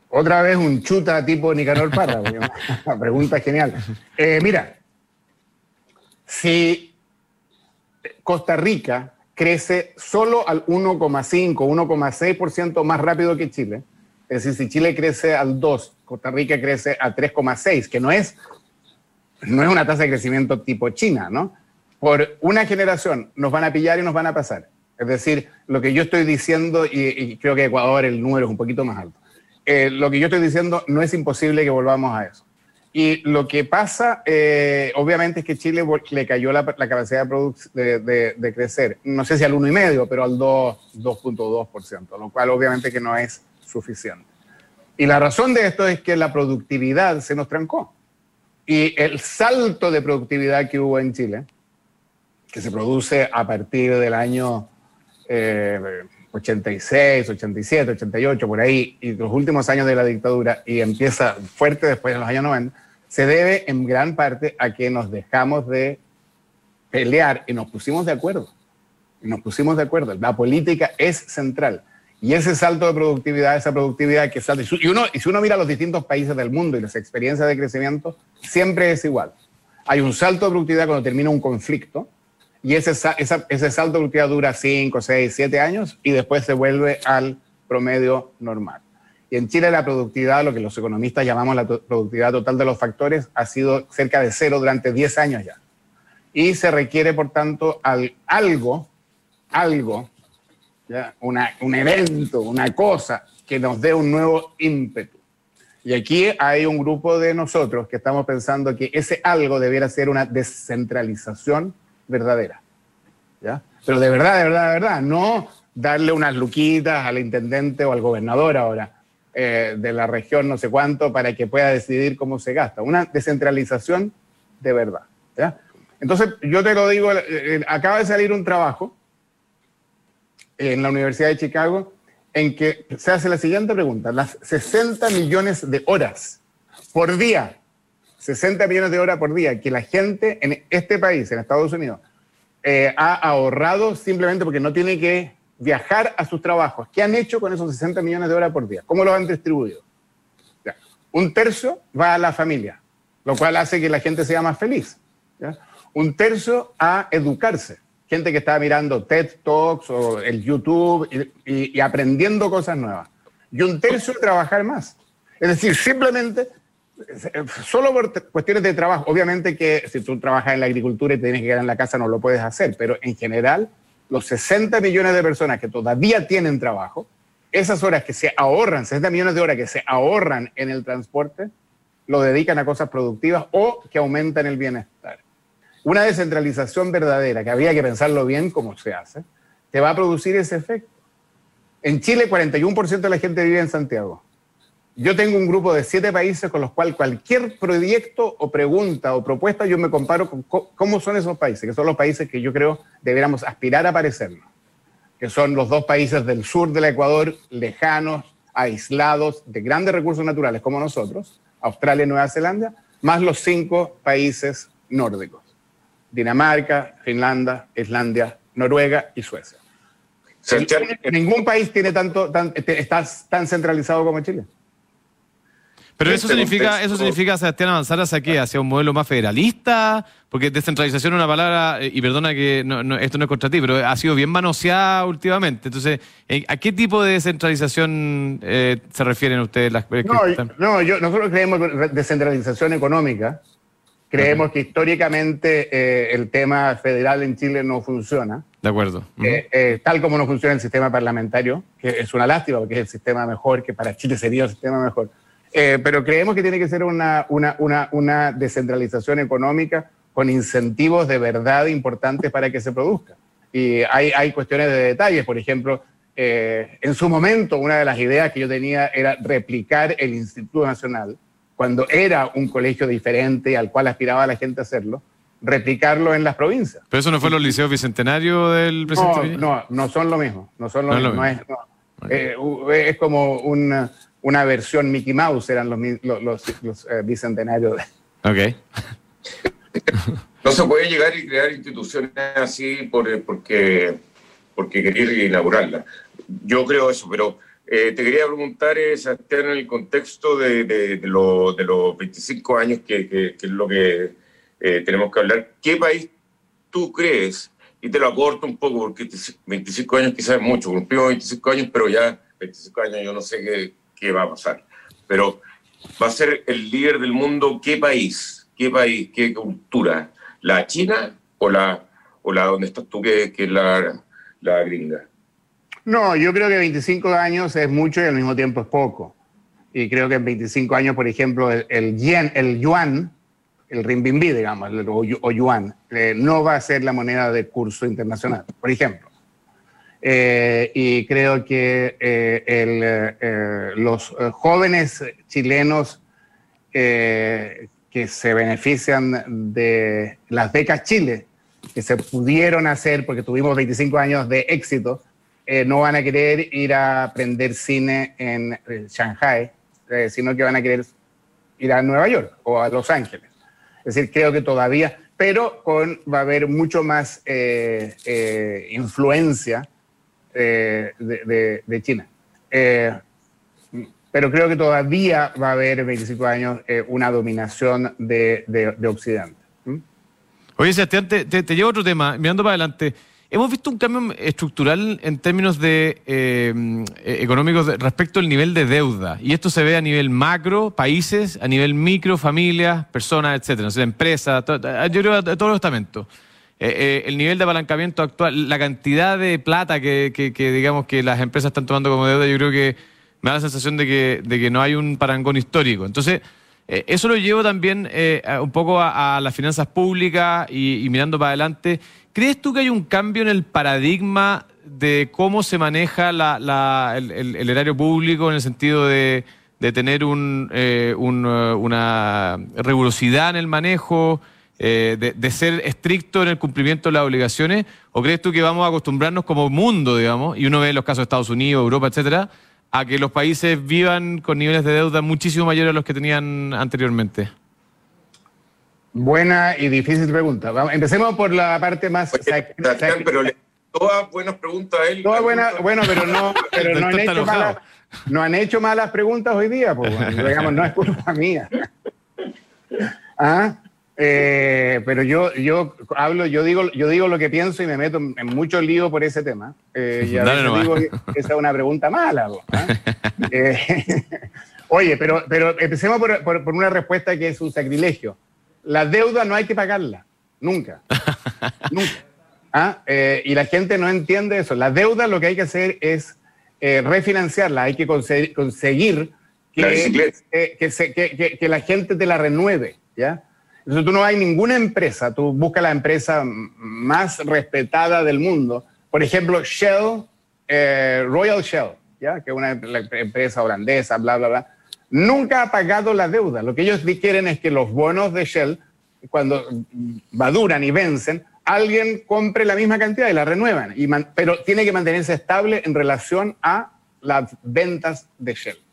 Otra vez un chuta tipo Nicanor Parra. La pregunta es genial. Eh, mira, si Costa Rica crece solo al 1,5, 1,6% más rápido que Chile, es decir, si Chile crece al 2, Costa Rica crece a 3,6, que no es, no es una tasa de crecimiento tipo China, ¿no? Por una generación nos van a pillar y nos van a pasar. Es decir, lo que yo estoy diciendo, y, y creo que Ecuador el número es un poquito más alto eh, lo que yo estoy diciendo no es imposible que volvamos a eso. Y lo que pasa, eh, obviamente, es que Chile le cayó la, capacidad de, de, crecer, no sé si al 1,5, pero al 2.2%, lo cual obviamente que no es suficiente. Y la razón de esto es que la productividad se nos trancó. Y el salto de productividad que hubo en Chile, que se produce a partir del año eh, 86, 87, 88, por ahí, y los últimos años de la dictadura, y empieza fuerte después de los años 90, se debe en gran parte a que nos dejamos de pelear y nos pusimos de acuerdo. Nos pusimos de acuerdo. La política es central. Y ese salto de productividad, esa productividad que salta, y, uno, y si uno mira los distintos países del mundo y las experiencias de crecimiento, siempre es igual. Hay un salto de productividad cuando termina un conflicto, y ese, ese salto productividad dura 5, 6, 7 años y después se vuelve al promedio normal. Y en Chile la productividad, lo que los economistas llamamos la productividad total de los factores, ha sido cerca de cero durante 10 años ya. Y se requiere, por tanto, algo, algo, ¿ya? Una, un evento, una cosa que nos dé un nuevo ímpetu. Y aquí hay un grupo de nosotros que estamos pensando que ese algo debiera ser una descentralización verdadera. ¿ya? Pero de verdad, de verdad, de verdad, no darle unas luquitas al intendente o al gobernador ahora eh, de la región no sé cuánto para que pueda decidir cómo se gasta. Una descentralización de verdad. ¿ya? Entonces, yo te lo digo, eh, eh, acaba de salir un trabajo en la Universidad de Chicago en que se hace la siguiente pregunta, las 60 millones de horas por día 60 millones de horas por día que la gente en este país, en Estados Unidos, eh, ha ahorrado simplemente porque no tiene que viajar a sus trabajos. ¿Qué han hecho con esos 60 millones de horas por día? ¿Cómo los han distribuido? Un tercio va a la familia, lo cual hace que la gente sea más feliz. Un tercio a educarse. Gente que está mirando TED Talks o el YouTube y, y aprendiendo cosas nuevas. Y un tercio a trabajar más. Es decir, simplemente solo por cuestiones de trabajo. Obviamente que si tú trabajas en la agricultura y tienes que quedar en la casa no lo puedes hacer, pero en general los 60 millones de personas que todavía tienen trabajo, esas horas que se ahorran, 60 millones de horas que se ahorran en el transporte, lo dedican a cosas productivas o que aumentan el bienestar. Una descentralización verdadera, que había que pensarlo bien cómo se hace, te va a producir ese efecto. En Chile, 41% de la gente vive en Santiago yo tengo un grupo de siete países con los cuales cualquier proyecto o pregunta o propuesta yo me comparo con cómo son esos países, que son los países que yo creo deberíamos aspirar a parecernos, que son los dos países del sur del Ecuador, lejanos, aislados, de grandes recursos naturales como nosotros, Australia y Nueva Zelanda, más los cinco países nórdicos, Dinamarca, Finlandia, Islandia, Noruega y Suecia. Ningún país tiene tanto, tan, está tan centralizado como Chile. Pero eso significa, eso significa, Sebastián, avanzar hacia qué? ¿Hacia un modelo más federalista? Porque descentralización es una palabra, eh, y perdona que esto no es contra ti, pero ha sido bien manoseada últimamente. Entonces, ¿a qué tipo de descentralización eh, se refieren ustedes? Las, no, yo, nosotros creemos descentralización económica. Creemos que históricamente eh, el tema federal en Chile no funciona. De acuerdo. tal como no funciona el sistema parlamentario, que es una lástima porque es el sistema mejor, que para Chile sería el sistema mejor eh, pero creemos que tiene que ser una, una, una, una, descentralización económica con incentivos de verdad importantes para que se produzca. Y hay, hay cuestiones de detalles, por ejemplo, eh, en su momento una de las ideas que yo tenía era replicar el Instituto Nacional, cuando era un colegio diferente al cual aspiraba la gente a hacerlo, replicarlo en las provincias. ¿Pero eso no fue los liceos bicentenarios del presidente? No, no, no son lo mismo. No son lo mismo. es, eh, es, como un una versión Mickey Mouse eran los, los, eh, bicentenarios. Ok. no se puede llegar y crear instituciones así por, eh, porque, porque querer inaugurarlas. Yo creo eso, pero eh, te quería preguntar, Sebastián, en el contexto de, de, de, los 25 años, que, que, es lo que tenemos que hablar, ¿qué país tú crees? Y te lo acorto un poco, porque 25 años quizás es mucho, cumplimos 25 años, pero ya 25 años yo no sé qué, qué va a pasar. Pero va a ser el líder del mundo, ¿qué país? ¿Qué país? ¿Qué cultura? ¿La China o la, o la donde estás tú, que, es la, la gringa? No, yo creo que 25 años es mucho y al mismo tiempo es poco. Y creo que en 25 años, por ejemplo, el, yen, el yuan, el renminbi, digamos, o, yuan, eh, no va a ser la moneda de curso internacional, por ejemplo. Eh, y creo que eh, eh, los jóvenes chilenos que se benefician de las becas Chile, que se pudieron hacer porque tuvimos 25 años de éxito, no van a querer ir a aprender cine en Shanghai, sino que van a querer ir a Nueva York o a Los Ángeles. Es decir, creo que todavía, pero con, va a haber mucho más influencia de, China. Eh, pero creo que todavía va a haber en 25 años eh, una dominación de, Occidente. Oye, Sebastián, te, te, llevo otro tema, mirando para adelante. Hemos visto un cambio estructural en términos de eh, económicos respecto al nivel de deuda. Y esto se ve a nivel macro, países, a nivel micro, familias, personas, etcétera, empresas, yo creo a todos los estamentos. Eh, eh, el nivel de apalancamiento actual, la cantidad de plata que, digamos que las empresas están tomando como deuda, yo creo que me da la sensación de que, de que no hay un parangón histórico. Entonces, eh, eso lo llevo también un poco a, las finanzas públicas y, mirando para adelante. ¿Crees tú que hay un cambio en el paradigma de cómo se maneja el, erario público en el sentido de, tener un, una rigurosidad en el manejo? Eh, de, ser estricto en el cumplimiento de las obligaciones? ¿O crees tú que vamos a acostumbrarnos como mundo, digamos, y uno ve los casos de Estados Unidos, Europa, etcétera, a que los países vivan con niveles de deuda muchísimo mayores a los que tenían anteriormente? Buena y difícil pregunta. empecemos por la parte más. pero todas buenas preguntas a él. Todas buenas, bueno, pero no, pero no han hecho malas, no han hecho malas preguntas hoy día, pues, digamos, no es culpa mía. ¿Ah? Eh, pero yo, yo hablo, yo digo, yo digo lo que pienso y me meto en mucho lío por ese tema. Eh, y a veces digo que esa es una pregunta mala. ¿ah? Eh, oye, pero, pero empecemos por, por, una respuesta que es un sacrilegio. La deuda no hay que pagarla, nunca. nunca. ¿Ah? y la gente no entiende eso. La deuda lo que hay que hacer es refinanciarla, hay que conseguir, que, que, que la gente te la renueve. ¿ya? Entonces tú no hay ninguna empresa, tú buscas la empresa más respetada del mundo. Por ejemplo, Shell, eh, Royal Shell, ¿ya? que es una empresa holandesa, bla, bla, bla. nunca ha pagado la deuda. Lo que ellos quieren es que los bonos de Shell, cuando maduran y vencen, alguien compre la misma cantidad y la renuevan, pero tiene que mantenerse estable en relación a las ventas de Shell.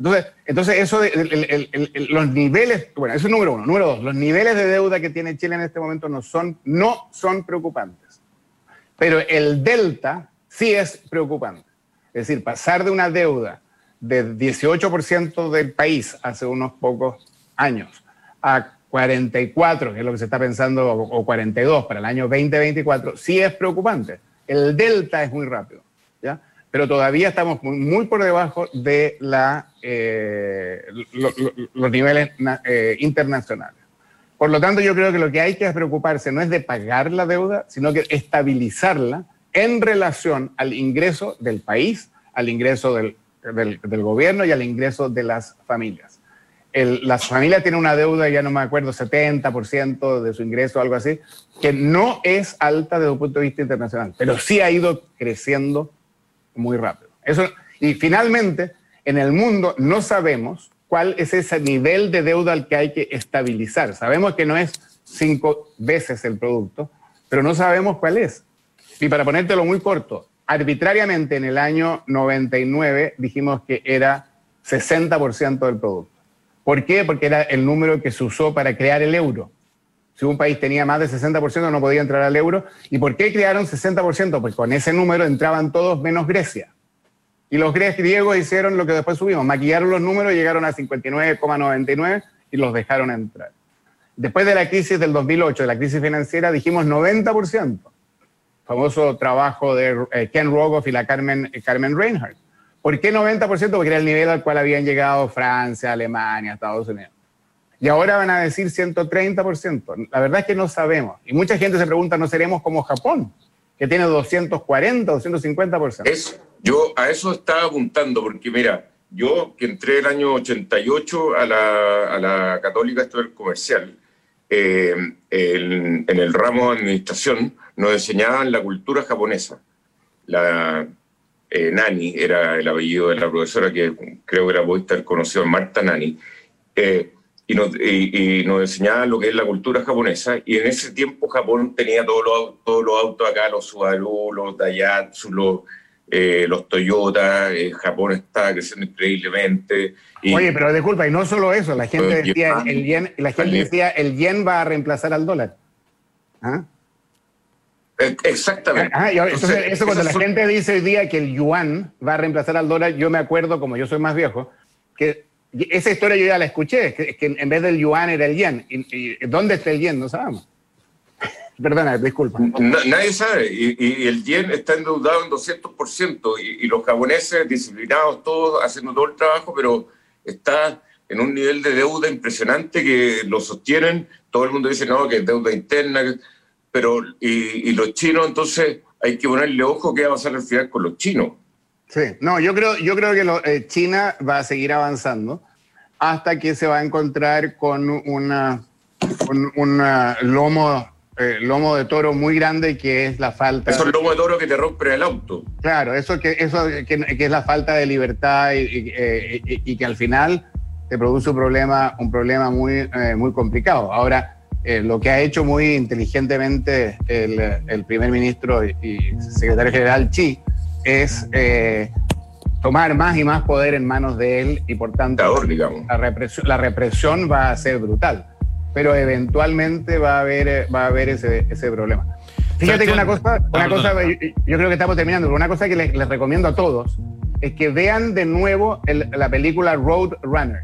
Entonces, entonces eso de, los niveles, bueno, eso es número uno. Número dos, los niveles de deuda que tiene Chile en este momento no son, no son preocupantes. Pero el delta sí es preocupante. Es decir, pasar de una deuda de 18% del país hace unos pocos años a 44, que es lo que se está pensando, o 42 para el año 2024, sí es preocupante. El delta es muy rápido, ¿ya? Pero todavía estamos muy, por debajo de la, eh, los niveles eh, internacionales. Por lo tanto, yo creo que lo que hay que preocuparse no es de pagar la deuda, sino que estabilizarla en relación al ingreso del país, al ingreso del, del gobierno y al ingreso de las familias el, las familias tienen una deuda, ya no me acuerdo, 70% de su ingreso, algo así, que no es alta desde un punto de vista internacional, pero sí ha ido creciendo muy rápido. Eso, y finalmente, en el mundo no sabemos cuál es ese nivel de deuda al que hay que estabilizar. Sabemos que no es cinco veces el producto, pero no sabemos cuál es. Y para ponértelo muy corto, arbitrariamente en el año 99 dijimos que era 60% del producto. ¿Por qué? Porque era el número que se usó para crear el euro. Si un país tenía más de 60% no podía entrar al euro. ¿Y por qué crearon 60%? Pues con ese número entraban todos menos Grecia. Y los griegos hicieron lo que después subimos, maquillaron los números, llegaron a 59,99 y los dejaron entrar. Después de la crisis del 2008, de la crisis financiera, dijimos 90%. Famoso trabajo de eh, Ken Rogoff y la Carmen, Carmen Reinhardt. ¿Por qué 90%? Porque era el nivel al cual habían llegado Francia, Alemania, Estados Unidos. Y ahora van a decir 130%. La verdad es que no sabemos. Y mucha gente se pregunta, ¿no seremos como Japón? Que tiene 240, 250%. Es, yo a eso estaba apuntando, porque mira, yo que entré el año 88 a la, a la Católica Estatal Comercial, eh, en el ramo de administración, nos enseñaban la cultura japonesa. La, eh, Nani, era el apellido de la profesora que creo que era podía estar conocido, Marta Nani, eh, y, nos, y, nos enseñaba lo que es la cultura japonesa, y en ese tiempo Japón tenía todos los, todos los autos acá, los Subaru, los Daihatsu, los, eh, los Toyota, Japón está creciendo increíblemente. Oye, pero disculpa, y no solo eso, la gente decía, el yen, la gente decía, el yen va a reemplazar al dólar. ¿Ah? Eh, exactamente. entonces, eso cuando la gente dice hoy día que el yuan va a reemplazar al dólar, yo me acuerdo, como yo soy más viejo, que esa historia yo ya la escuché, que, en vez del yuan era el yen. Y, ¿Dónde está el yen? No sabemos. Perdona, disculpa. nadie sabe. Y, el yen está endeudado en 200%. Y, y los japoneses, disciplinados todos, haciendo todo el trabajo, pero está en un nivel de deuda impresionante que lo sostienen. Todo el mundo dice, no, que es deuda interna pero y, los chinos, entonces hay que ponerle ojo qué va a pasar al final con los chinos. Sí, no, yo creo, yo creo que eh, China va a seguir avanzando hasta que se va a encontrar con una, un lomo, eh, lomo de toro muy grande que es la falta. Eso es el lomo de toro que te rompe el auto. Claro, eso que, eso que, es la falta de libertad y, eh, y, que al final te produce un problema, un problema muy, muy complicado. Ahora, eh, lo que ha hecho muy inteligentemente el, primer ministro y, secretario general Xi es eh, tomar más y más poder en manos de él y por tanto la, represión, la represión va a ser brutal, pero eventualmente va a haber, va a haber ese, ese problema. Fíjate que una cosa, una cosa yo, creo que estamos terminando, pero una cosa que les, recomiendo a todos es que vean de nuevo la película Road Runner.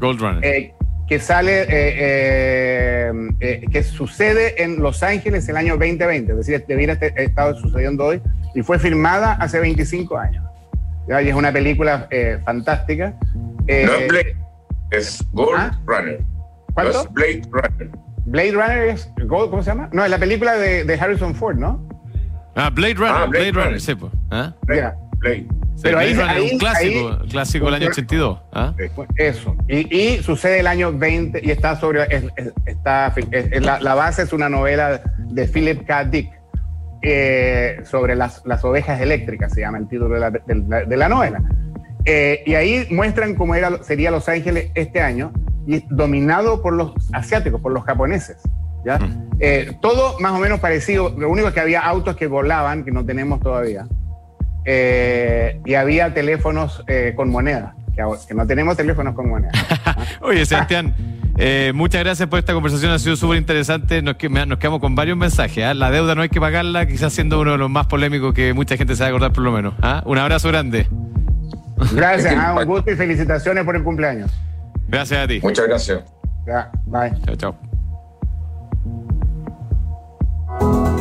Road Runner. Eh, que sale, eh, eh, eh, que sucede en Los Ángeles el año 2020, es decir, debiera estar estado sucediendo hoy, y fue filmada hace 25 años. Y es una película fantástica. no es Blade, es Gold ¿Ah? Runner. ¿Cuánto? es Blade Runner. Blade Runner es Gold, ¿cómo se llama? No, es la película de, Harrison Ford, ¿no? Ah, Blade Runner, ah, Blade, Runner, sí, pues. ¿Ah? Blade. Pero ahí, un clásico, clásico del año 82. ¿ah? Eso. Y, sucede el año 20 y está sobre. está, la, base es una novela de Philip K. Dick eh, sobre las, las, ovejas eléctricas, se llama el título de la, de la, novela. Eh, y ahí muestran cómo era, sería Los Ángeles este año, y dominado por los asiáticos, por los japoneses. ¿ya? Mm. Eh, todo más o menos parecido, lo único es que había autos que volaban, que no tenemos todavía, y había teléfonos con moneda, que, no tenemos teléfonos con moneda. Oye, Sebastián. muchas gracias por esta conversación, ha sido súper interesante. Nos, nos, quedamos con varios mensajes. ¿ah? La deuda no hay que pagarla, quizás siendo uno de los más polémicos que mucha gente se va a acordar por lo menos. ¿ah? Un abrazo grande. Gracias, ah, un gusto y felicitaciones por el cumpleaños. Gracias a ti. Muchas gracias. Ya, bye. Chao, chao.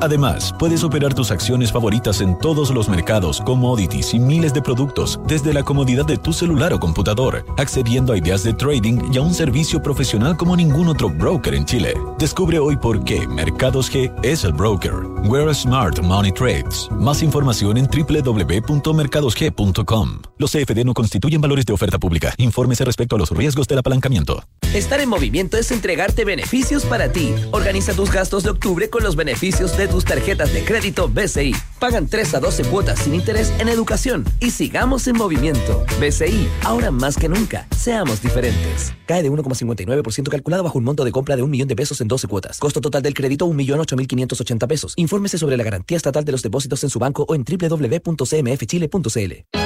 Además, puedes operar tus acciones favoritas en todos los mercados, commodities y miles de productos desde la comodidad de tu celular o computador, accediendo a ideas de trading y a un servicio profesional como ningún otro broker en Chile. Descubre hoy por qué Mercados G es el broker. Where Smart Money Trades. Más información en www.mercadosg.com. Los CFD no constituyen valores de oferta pública. Infórmese respecto a los riesgos del apalancamiento. Estar en movimiento es entregarte beneficios para ti. Organiza tus gastos de octubre con los beneficios de tus tarjetas de crédito BCI. Pagan 3 a 12 cuotas sin interés en educación y sigamos en movimiento. BCI, ahora más que nunca, seamos diferentes. Cae de 1,59% calculado bajo un monto de compra de un millón de pesos en 12 cuotas. Costo total del crédito 1.8580 pesos. Infórmese sobre la garantía estatal de los depósitos en su banco o en www.cmfchile.cl.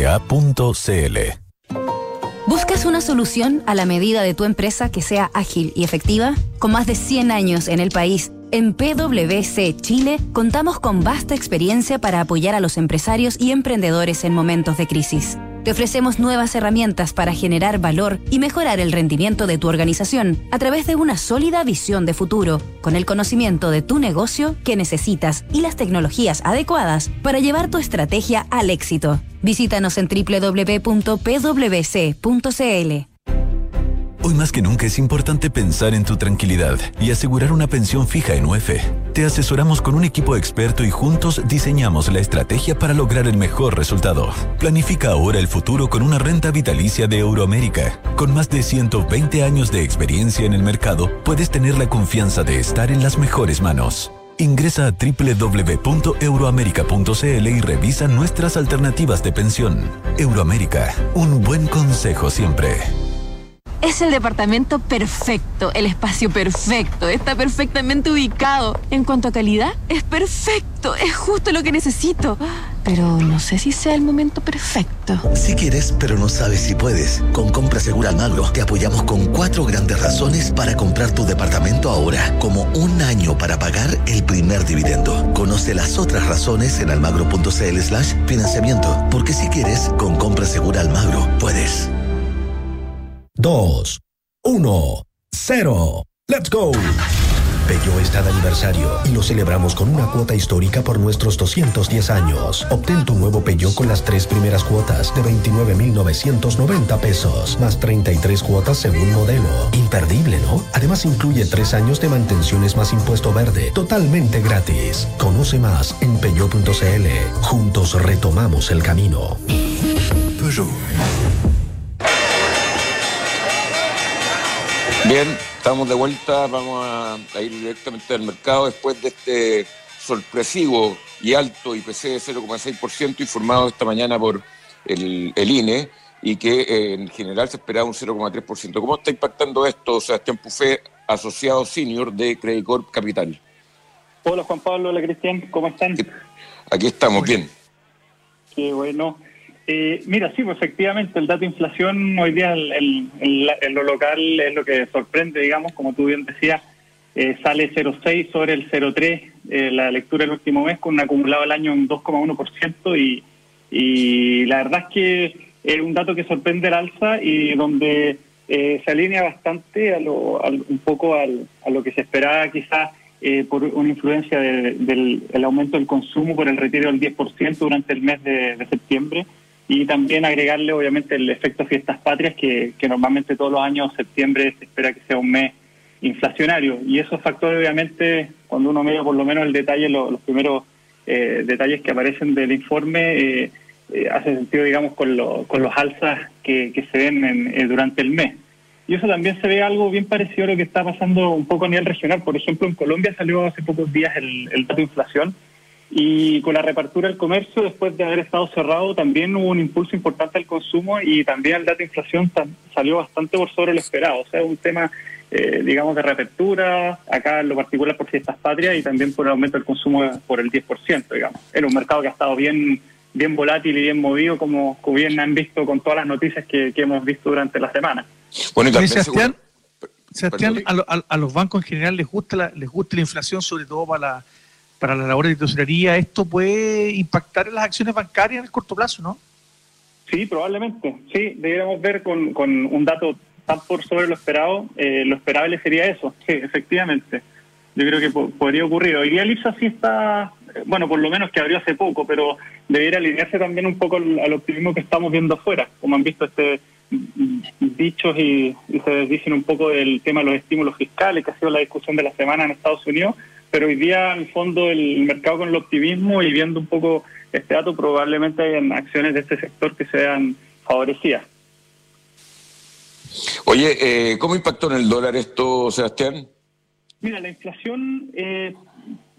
¿Buscas una solución a la medida de tu empresa que sea ágil y efectiva? Con más de 100 años en el país, en PwC Chile contamos con vasta experiencia para apoyar a los empresarios y emprendedores en momentos de crisis. Te ofrecemos nuevas herramientas para generar valor y mejorar el rendimiento de tu organización a través de una sólida visión de futuro, con el conocimiento de tu negocio que necesitas y las tecnologías adecuadas para llevar tu estrategia al éxito. Visítanos en www.pwc.cl. Hoy más que nunca es importante pensar en tu tranquilidad y asegurar una pensión fija en UEF. Te asesoramos con un equipo experto y juntos diseñamos la estrategia para lograr el mejor resultado. Planifica ahora el futuro con una renta vitalicia de Euroamérica. Con más de 120 años de experiencia en el mercado, puedes tener la confianza de estar en las mejores manos. Ingresa a www.euroamerica.cl y revisa nuestras alternativas de pensión. Euroamérica, un buen consejo siempre. Es el departamento perfecto, el espacio perfecto, está perfectamente ubicado. En cuanto a calidad, es perfecto, es justo lo que necesito. Pero no sé si sea el momento perfecto. Si quieres, pero no sabes si puedes. Con Compra Segura Almagro te apoyamos con cuatro grandes razones para comprar tu departamento ahora, como un año para pagar el primer dividendo. Conoce las otras razones en almagro.cl slash financiamiento. Porque si quieres, con Compra Segura Almagro, puedes. 2, 1, 0. ¡Let's go! Peugeot está de aniversario y lo celebramos con una cuota histórica por nuestros 210 años. Obtén tu nuevo Peugeot con las tres primeras cuotas de 29,990 pesos, más 33 cuotas según modelo. Imperdible, ¿no? Además incluye tres años de mantenciones más impuesto verde, totalmente gratis. Conoce más en peugeot.cl. Juntos retomamos el camino. Peugeot. Bien, estamos de vuelta, vamos a, ir directamente al mercado después de este sorpresivo y alto IPC de 0,6% informado esta mañana por el, INE y que eh, en general se esperaba un 0,3%. ¿Cómo está impactando esto, Sebastián Pufé, asociado senior de Credit Corp Capital? Hola Juan Pablo, hola Cristian, ¿cómo están? Aquí estamos, bien. Qué bueno. Eh, mira, sí, pues efectivamente el dato de inflación hoy día en, lo local es lo que sorprende, digamos, como tú bien decías, eh, sale 0,6 sobre el 0,3 eh, la lectura del último mes con un acumulado al año en 2,1% y, y la verdad es que es un dato que sorprende el alza y donde eh, se alinea bastante a lo, al- un poco al- a lo que se esperaba quizás eh, por una influencia de- del el aumento del consumo por el retiro del 10% durante el mes de septiembre y también agregarle obviamente el efecto fiestas patrias que, que normalmente todos los años septiembre se espera que sea un mes inflacionario. Y esos factores obviamente cuando uno mira por lo menos el detalle lo- los primeros eh, detalles que aparecen del informe eh, eh, hace sentido digamos con, lo- con los alzas que, que se ven en- eh, durante el mes. Y eso también se ve algo bien parecido a lo que está pasando un poco a nivel regional. Por ejemplo, en Colombia salió hace pocos días el, el dato de inflación y con la reapertura del comercio, después de haber estado cerrado, también hubo un impulso importante al consumo y también el dato de inflación salió bastante por sobre lo esperado. O sea, es un tema, eh, digamos, de reapertura, acá en lo particular por fiestas patrias y también por el aumento del consumo por el 10%, digamos. En un mercado que ha estado bien bien volátil y bien movido, como, como bien han visto con todas las noticias que, que hemos visto durante la semana. Bueno, y también Sebastián, seguro- Sebastián, a, lo- a- a los bancos en general les gusta la, les gusta la inflación, sobre todo para la, para la labor de tesorería. ¿Esto puede impactar en las acciones bancarias en el corto plazo, no? Sí, probablemente. Sí, deberíamos ver con, con un dato tan por sobre lo esperado. eh, lo esperable sería eso. Sí, efectivamente. Yo creo que po- podría ocurrir. Hoy día el IPSA sí está, eh, bueno, por lo menos que abrió hace poco, pero debería alinearse también un poco al, optimismo que estamos viendo afuera. Como han visto este mm, dichos y, y se desdicen un poco del tema de los estímulos fiscales, que ha sido la discusión de la semana en Estados Unidos, pero hoy día, en el fondo, el mercado con el optimismo y viendo un poco este dato, probablemente hayan acciones de este sector que sean favorecidas. Oye, eh, ¿cómo impactó en el dólar esto, Sebastián? Mira, la inflación eh,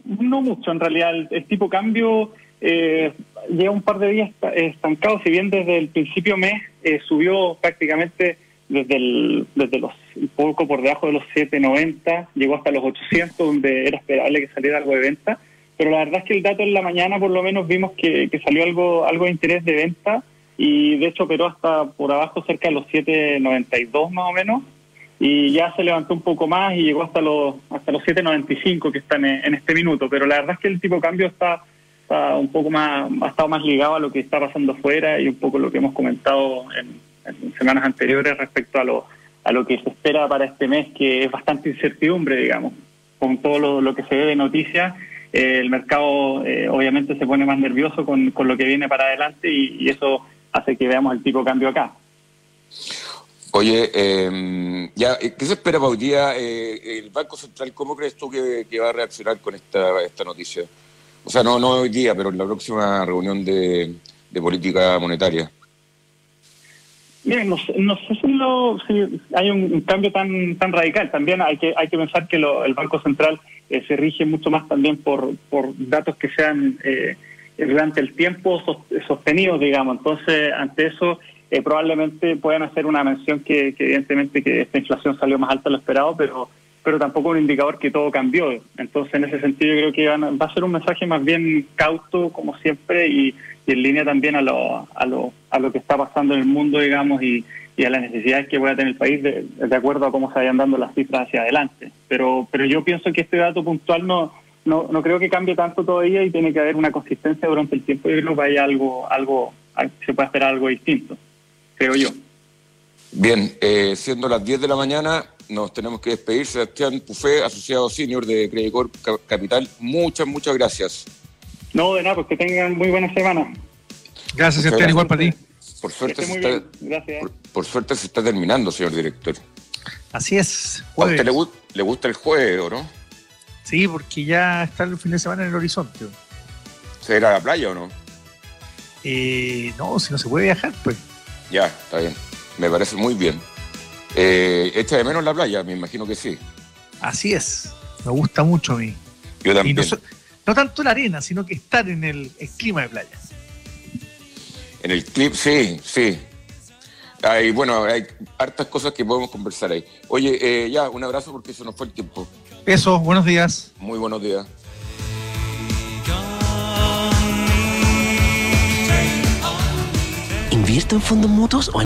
no mucho en realidad. El, el tipo cambio eh, lleva un par de días esta- estancado, si bien desde el principio mes eh, subió prácticamente desde, el, desde los un poco por debajo de los 7.90, llegó hasta los 800, donde era esperable que saliera algo de venta. Pero la verdad es que el dato en la mañana por lo menos vimos que, que salió algo, algo de interés de venta y de hecho operó hasta por abajo cerca de los 7.92 más o menos y ya se levantó un poco más y llegó hasta los hasta los 7.95 que están en, este minuto. Pero la verdad es que el tipo de cambio está, está un poco más, ha estado más ligado a lo que está pasando afuera y un poco lo que hemos comentado en, semanas anteriores respecto a lo, a lo que se espera para este mes, que es bastante incertidumbre, digamos. Con todo lo, lo que se ve de noticias, eh, el mercado eh, obviamente se pone más nervioso con, con lo que viene para adelante y, eso hace que veamos el tipo cambio acá. Oye, eh, ya, ¿qué se espera para hoy día? Eh, el Banco Central, ¿cómo crees tú que, que va a reaccionar con esta, esta noticia? O sea, no, no hoy día, pero en la próxima reunión de, de política monetaria. Miren, no, no sé si, lo, si hay un, cambio tan tan radical. También hay que hay que pensar que lo- el Banco Central eh, se rige mucho más también por, por datos que sean eh, durante el tiempo sos- sostenidos, digamos. Entonces, ante eso, eh, probablemente puedan hacer una mención que, que evidentemente que esta inflación salió más alta de lo esperado, pero pero tampoco un indicador que todo cambió. Entonces, en ese sentido, yo creo que van va a ser un mensaje más bien cauto, como siempre, y, y en línea también a lo, a, lo, a lo que está pasando en el mundo, digamos, y, y a las necesidades que pueda tener el país de, de acuerdo a cómo se vayan dando las cifras hacia adelante. Pero, pero yo pienso que este dato puntual no, no, no creo que cambie tanto todavía y tiene que haber una consistencia durante el tiempo. Yo creo que haya algo, algo, se puede esperar algo distinto, creo yo. Bien, eh, siendo las 10 de la mañana, nos tenemos que despedir. Sebastián Pufé, asociado senior de Ca- Capital, muchas, muchas gracias. No, de nada, pues que tengan muy buena semana. Gracias, Sebastián, igual para ti. Por suerte, se está, por, por suerte se está terminando, señor director. Así es. ¿A jueves. usted le, gu- le gusta el jueves o no? Sí, porque ya está el fin de semana en el horizonte. ¿Se irá a la playa o no? Eh, no, si no se puede viajar, pues. Ya, está bien. Me parece muy bien. Eh, ¿Echa de menos la playa? Me imagino que sí. Así es. Me gusta mucho a mí. Yo Y también. no, so- no tanto la arena, sino que estar en el, el clima de playa. En el clip, sí, sí. Hay, bueno, hay hartas cosas que podemos conversar ahí. Oye, eh, ya, un abrazo porque se nos fue el tiempo. Eso, buenos días. Muy buenos días. ¿Invierto en fondos mutuos o